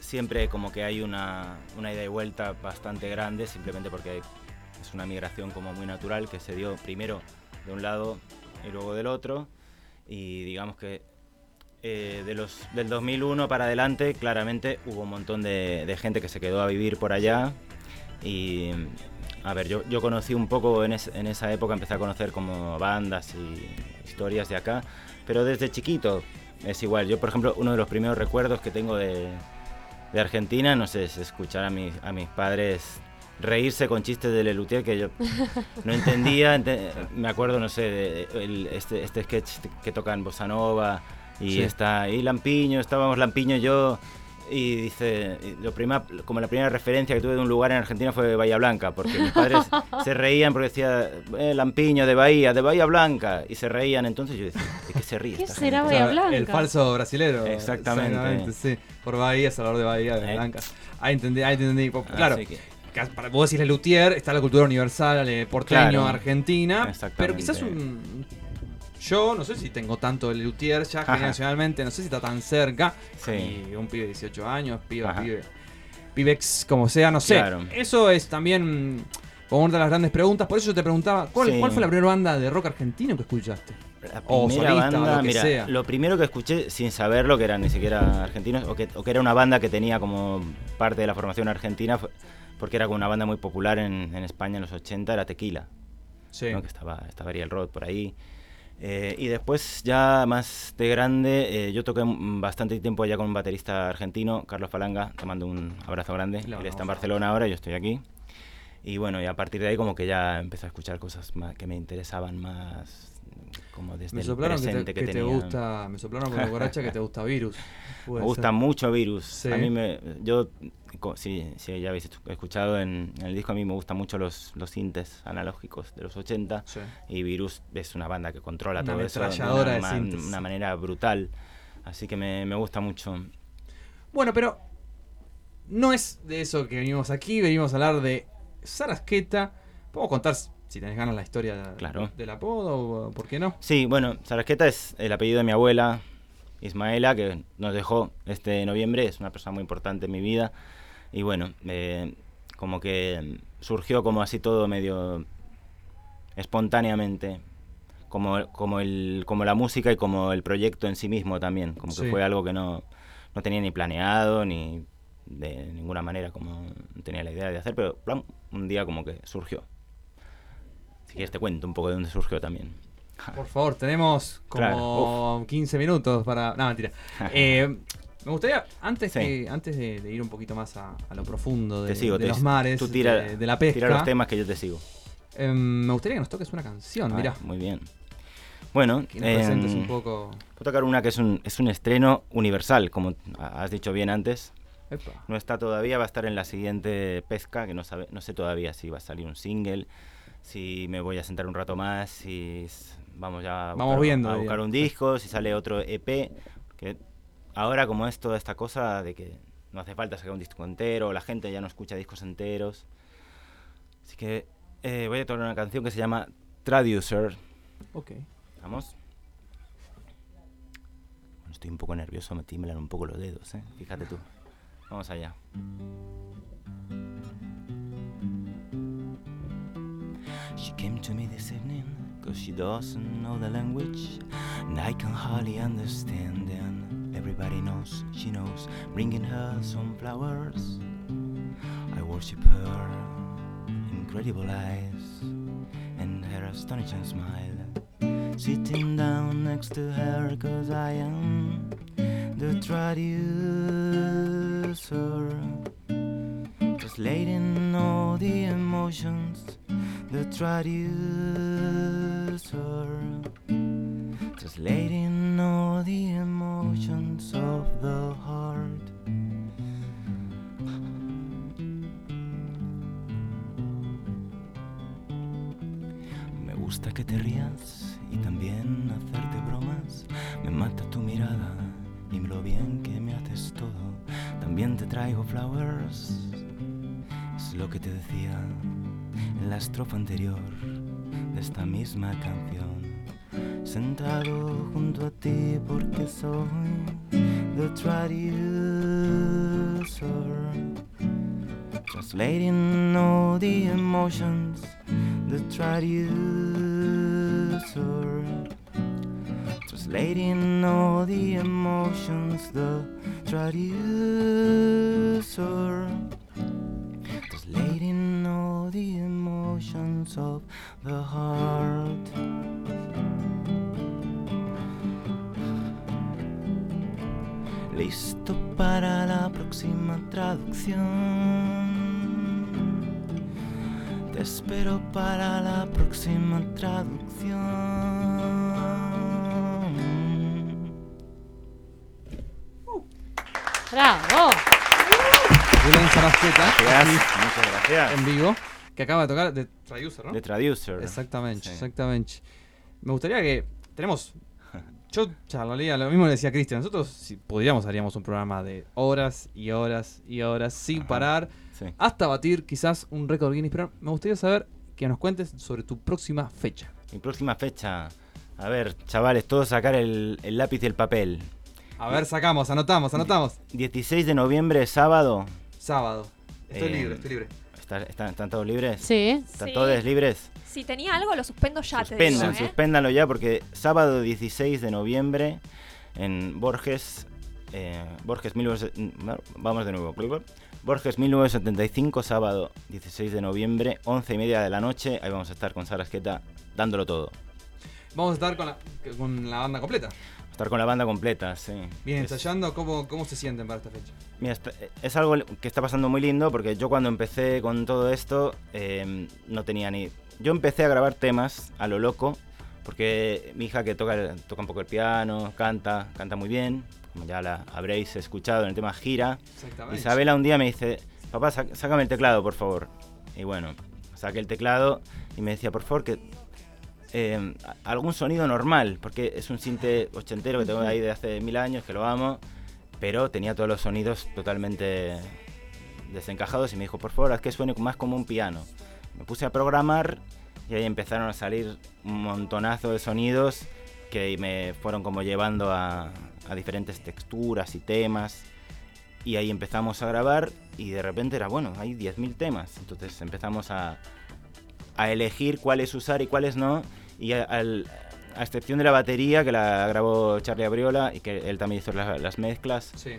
siempre como que hay una, una ida y vuelta bastante grande, simplemente porque hay- es una migración como muy natural que se dio primero de un lado y luego del otro. Y digamos que eh, de los, del 2001 para adelante claramente hubo un montón de, de gente que se quedó a vivir por allá. Y a ver, yo, yo conocí un poco en, es- en esa época, empecé a conocer como bandas y historias de acá, pero desde chiquito es igual. Yo, por ejemplo, uno de los primeros recuerdos que tengo de, de Argentina, no sé, es escuchar a, mis a mis padres reírse con chistes de Lelutier que yo no entendía. ente- me acuerdo, no sé, de, el- este, este sketch que tocan Bossa Nova y Sí. está ahí Lampiño, estábamos Lampiño y yo. Y dice, lo prima, como la primera referencia que tuve de un lugar en Argentina fue Bahía Blanca, porque mis padres se reían porque decía, eh, Lampiño de Bahía, de Bahía Blanca, y se reían, entonces yo decía, ¿de qué se ríe? ¿Qué esta será gente?". Bahía O sea, Blanca? El falso brasilero. Exactamente. sí. Por Bahía, Salvador de Bahía, de Eh. Blanca. Ahí entendí, ahí entendí. Así Claro, que- para vos decís Lutier, está la cultura universal, eh, porteño, Claro. Argentina. Exactamente. Pero quizás un. Yo no sé si tengo tanto el Lutier ya Ajá. generacionalmente, no sé si está tan cerca. Sí. Y un pibe de 18 años, pibe, Ajá. pibe. Pibex, como sea, no sé. Claro. Eso es también como una de las grandes preguntas. Por eso yo te preguntaba, ¿cuál, Sí. cuál fue la primera banda de rock argentino que escuchaste? La O primera solista, o banda, lo que mira, sea. lo primero que escuché sin saberlo que eran ni siquiera argentinos o que, o que era una banda que tenía como parte de la formación argentina porque era como una banda muy popular en, en España en los 80 era Tequila, Sí. ¿no? que estaba estaba Ariel Roth por ahí. Eh, y después ya más de grande, eh, yo toqué bastante tiempo allá con un baterista argentino, Carlos Falanga, te mando un abrazo grande. Le Él está en Barcelona ahora, yo estoy aquí. Y bueno, y a partir de ahí como que ya empecé a escuchar cosas más que me interesaban más como desde Me el soplaron que te, presente que, que te gusta, me soplaron con la borracha que te gusta Virus. Me gusta ser. mucho Virus. Sí. A mí me, yo, sí, sí, ya habéis escu- escuchado en, en el disco, a mí me gustan mucho los, los sintes analógicos de los 80 Sí. y Virus es una banda que controla Una todo eso de ametralladora una, de ma- sintes. una manera brutal. Así que me, me gusta mucho. Bueno, pero no es de eso que venimos aquí, venimos a hablar de Sarasqueta. Podemos contar, si tenés ganas, la historia Claro. del apodo, ¿por qué no? Sí, bueno, Sarasqueta es el apellido de mi abuela, Ismaela, que nos dejó este noviembre. Es una persona muy importante en mi vida. Y bueno, eh, como que surgió como así todo medio espontáneamente. Como, como, el, como la música y como el proyecto en sí mismo también. Como que Sí. fue algo que no, no tenía ni planeado ni de ninguna manera como tenía la idea de hacer, pero plan, un día como que surgió. Si quieres te cuento un poco de dónde surgió también. Por favor, tenemos como Claro, 15 minutos para... No, mentira. Eh, me gustaría, antes, Sí. que, antes de, de ir un poquito más a, a lo profundo de, sigo, de los mares, tú tira, de, de la pesca, Tira los temas que yo te sigo. em, me gustaría que nos toques una canción, Ah, mirá. Muy bien. Bueno, Que nos presentes em, un poco... A tocar una que es un, es un estreno universal, como has dicho bien antes. Epa. No está todavía, va a estar en la siguiente pesca, que no, sabe, no sé todavía si va a salir un single, si me voy a sentar un rato más, si vamos ya a Vamos buscar, viendo, a buscar un disco, si sale otro EP, que ahora como es toda esta cosa de que no hace falta sacar un disco entero, la gente ya no escucha discos enteros. Así que eh, voy a tocar una canción que se llama Traducer. Ok. Vamos. Bueno, estoy un poco nervioso, me tiemblan un poco los dedos, ¿eh? Fíjate tú. Vamos allá. She came to me this evening because she doesn't know the language and I can hardly understand. And everybody knows she knows, bringing her some flowers. I worship her incredible eyes and her astonishing smile. Sitting down next to her cause I am the traducer Translating all the emotions The traducer Translating all the emotions of the heart Me gusta que te rías y también hacerte bromas. Me mata tu mirada y lo bien que me haces todo. También te traigo flowers. Es lo que te decía en la estrofa anterior de esta misma canción. Sentado junto a ti porque soy the traducer. Translating all the emotions the traducer translating all the emotions the traducer the emotions of the heart listo para la próxima traducción te espero para la próxima traducción. ¡Bravo! Julián Sarasqueta, Gracias, muchas gracias. en vivo, que acaba de tocar de Traducer, ¿no? De Traducer. Exactamente, Sí. exactamente. Me gustaría que tenemos. Yo charlaría, lo mismo le decía Cristian. Nosotros, si pudiéramos, haríamos un programa de horas y horas y horas sin Ajá, parar, sí. hasta batir quizás un récord Guinness. Pero me gustaría saber que nos cuentes sobre tu próxima fecha. Mi próxima fecha. A ver, chavales, todos sacar el, el lápiz y el papel. A ver, sacamos, anotamos, anotamos. 16 de noviembre, sábado. Sábado. Estoy Eh, libre, estoy libre. ¿Está- están, están todos libres? Sí. ¿Están Sí. todos libres? Si tenía algo, lo suspendo ya, te Suspendan, digo, ¿eh? suspéndanlo ya porque sábado 16 de noviembre en Borges, eh, Borges 19... no, Vamos de nuevo. Borges 1975, sábado 16 de noviembre, 11 y media de la noche. Ahí vamos a estar con Sara Esqueta dándolo todo. Vamos a estar con la, con la banda completa. Estar con la banda completa, sí. Bien, ensayando, ¿cómo, ¿cómo se sienten para esta fecha? Mira, está- es algo que está pasando muy lindo porque yo cuando empecé con todo esto eh, no tenía ni... Yo empecé a grabar temas a lo loco porque mi hija que toca, toca un poco el piano, canta, canta muy bien, como ya la habréis escuchado en el tema Gira. Exactamente. Isabela un día me dice, papá, sácame el teclado, por favor. Y bueno, saqué el teclado y me decía, por favor, que eh, algún sonido normal, porque es un cinte ochentero que tengo ahí de hace mil años, que lo amo, pero tenía todos los sonidos totalmente desencajados y me dijo, por favor, haz que suene más como un piano. Me puse a programar y ahí empezaron a salir un montonazo de sonidos que me fueron como llevando a, a diferentes texturas y temas. Y ahí empezamos a grabar y de repente era, bueno, hay 10.000 temas. Entonces empezamos a, a elegir cuáles usar y cuáles no. Y a, al- a excepción de la batería, que la grabó Charlie Abriola y que él también hizo la- las mezclas, Sí.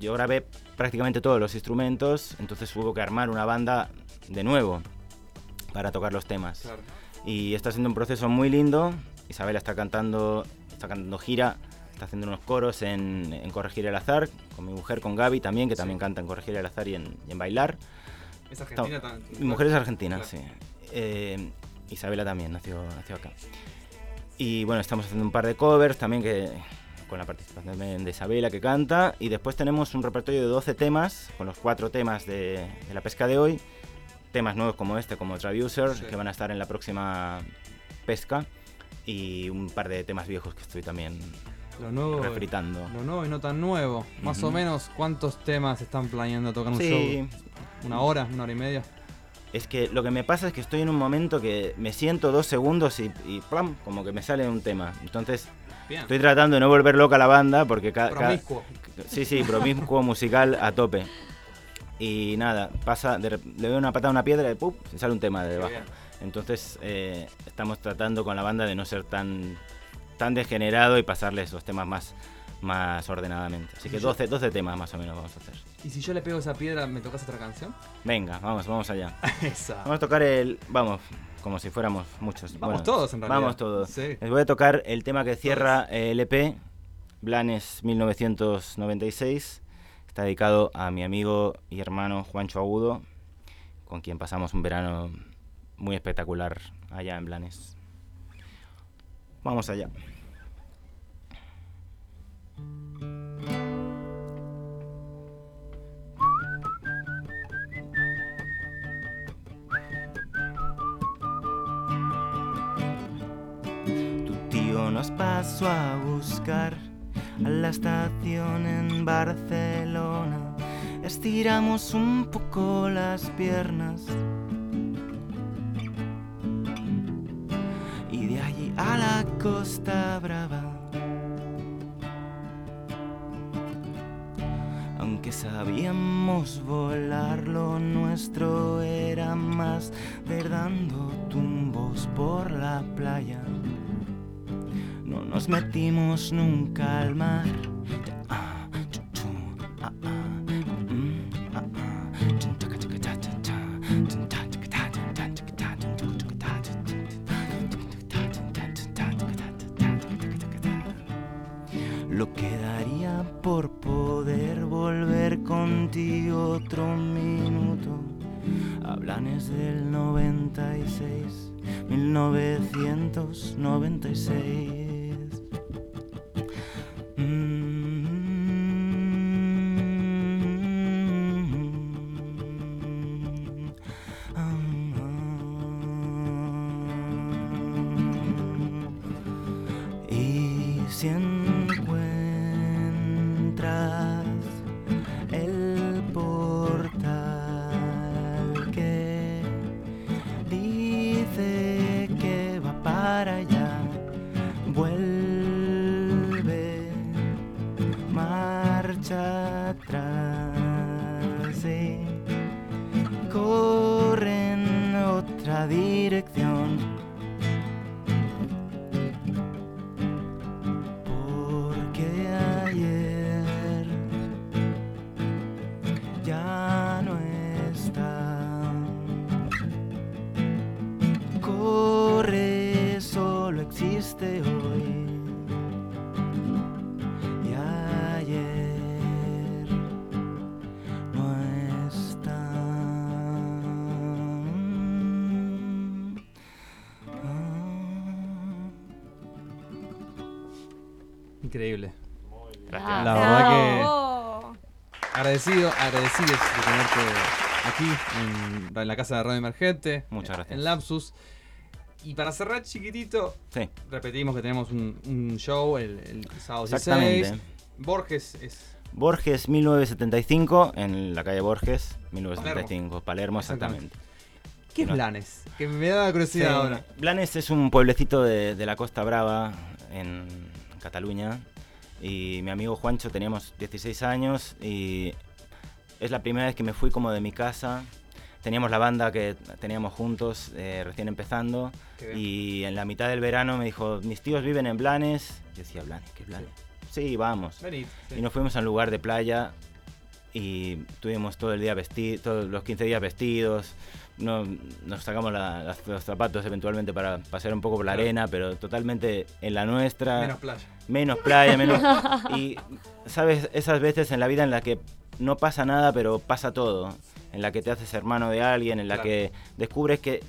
yo grabé prácticamente todos los instrumentos, entonces hubo que armar una banda de nuevo para tocar los temas. Claro. Y está siendo un proceso muy lindo. Isabela está cantando, está cantando gira, está haciendo unos coros en, en Corregir el Azar, con mi mujer, con Gaby también, que también canta en Corregir el Azar y en, y en Bailar. ¿Es argentina? Mi mujer es argentina, Claro. sí. Eh, Isabela también nació, nació acá. Y bueno, estamos haciendo un par de covers también que con la participación de Isabela que canta. Y después tenemos un repertorio de 12 temas, con los cuatro temas de, de la pesca de hoy. Temas nuevos como este, como Traducer, Sí. que van a estar en la próxima pesca. Y un par de temas viejos que estoy también Lo nuevo, refritando. lo nuevo y no tan nuevo. Más o Ujú. menos, ¿cuántos temas están planeando tocar un Sí. show? ¿Una hora? ¿Una hora y media? Es que lo que me pasa es que estoy en un momento que me siento dos segundos y, y ¡plam! como que me sale un tema. Entonces Bien. estoy tratando de no volver loca a la banda porque cada... Promiscuo. Sí, sí, promiscuo musical a tope. Y nada, pasa, de le doy una patada a una piedra y ¡pum! se sale un tema de debajo. Entonces eh, estamos tratando con la banda de no ser tan, tan degenerado y pasarles los temas más, más ordenadamente. Así que Y yo- 12, 12 temas más o menos vamos a hacer. ¿Y si yo le pego esa piedra, me tocas otra canción? Venga, vamos, vamos allá. Esa. Vamos a tocar el. Vamos, como si fuéramos muchos. Vamos todos, en realidad. Vamos todos. Sí. Les voy a tocar el tema que cierra el EP, Blanes 1996. Está dedicado a mi amigo y hermano Juancho Agudo, con quien pasamos un verano muy espectacular allá en Blanes. Vamos allá. Nos pasó a buscar a la estación en Barcelona. Estiramos un poco las piernas. Y de allí a la Costa Brava. Aunque sabíamos volar, lo nuestro era más de dando tumbos por la playa. No nos metimos nunca al mar. Lo que daría por poder volver contigo otro minuto. Hablanes del 96, 1996. Increíble. Gracias. La verdad que agradecido, agradecidos de tenerte aquí en, en la casa de Radio Emergente. Muchas gracias. En Lapsus. Y para cerrar chiquitito, Sí. repetimos que tenemos un, un show el, el sábado 16. Exactamente. Borges es Borges 1975, en la calle Borges 1975, Palermo, exactamente. ¿Qué es. Blanes? Que me da curiosidad Sí, ahora. Blanes es un pueblecito de, de la Costa Brava, en Cataluña. Y mi amigo Juancho teníamos 16 años y es la primera vez que me fui como de mi casa. Teníamos la banda que teníamos juntos, eh, recién empezando. Y en la mitad del verano me dijo, mis tíos viven en Blanes. Yo decía, Blanes, ¿qué Blanes? Sí, vamos. Venid. sí. Y nos fuimos a un lugar de playa y tuvimos todo el día vestidos, todos los 15 días vestidos. No, nos sacamos la- las- los zapatos eventualmente para pasear un poco por la Claro. arena, pero totalmente en la nuestra. Menos playa. Menos playa, menos. y, ¿sabes? Esas veces en la vida en la que no pasa nada, pero pasa todo. En la que te haces hermano de alguien, en la Claro. que descubres que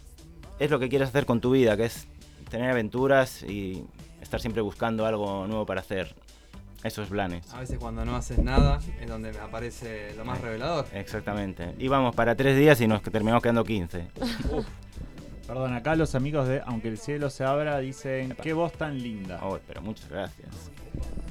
es lo que quieres hacer con tu vida, que es tener aventuras y estar siempre buscando algo nuevo para hacer. Esos planes. A veces cuando no haces nada es donde me aparece lo más revelador. Exactamente. Íbamos para tres días y nos terminamos quedando 15. Perdón, acá los amigos de Aunque el cielo se abra dicen qué voz tan linda. Oh, pero muchas gracias.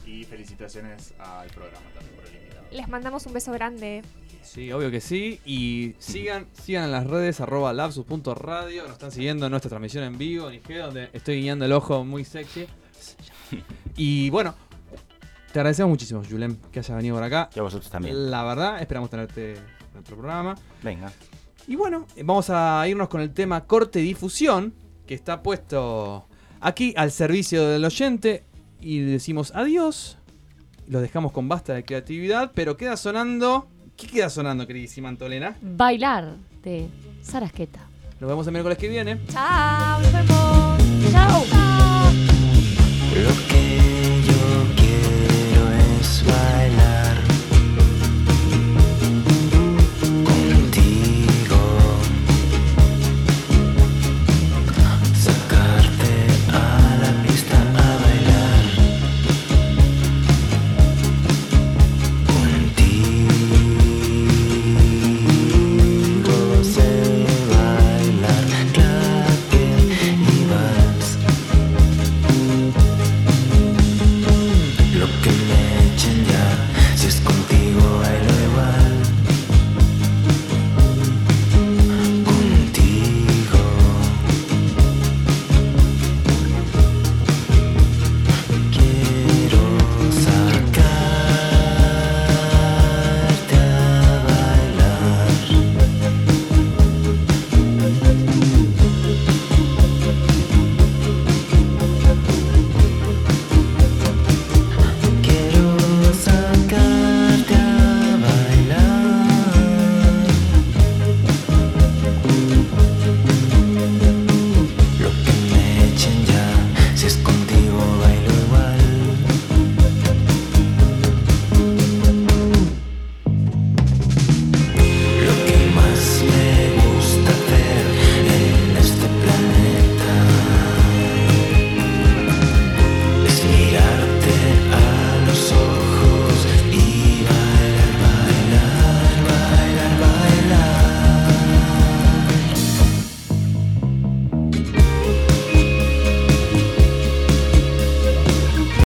Y felicitaciones al programa también por el invitado. Les mandamos un beso grande. Sí, obvio que sí. Y sigan, sigan en las redes, arroba lapsus.radio. Nos están siguiendo en nuestra transmisión en vivo, en IG, donde estoy guiando el ojo muy sexy. Y bueno, te agradecemos muchísimo, Julen, que hayas venido por acá. Y a vosotros también. La verdad, esperamos tenerte en otro programa. Venga. Y bueno, vamos a irnos con el tema corte difusión, que está puesto aquí al servicio del oyente. Y decimos adiós. Los dejamos con basta de creatividad, pero queda sonando. ¿Qué queda sonando, queridísima Antolena? Bailar de Sarasqueta. Nos vemos el miércoles que viene. Chao, nos vemos. Chao.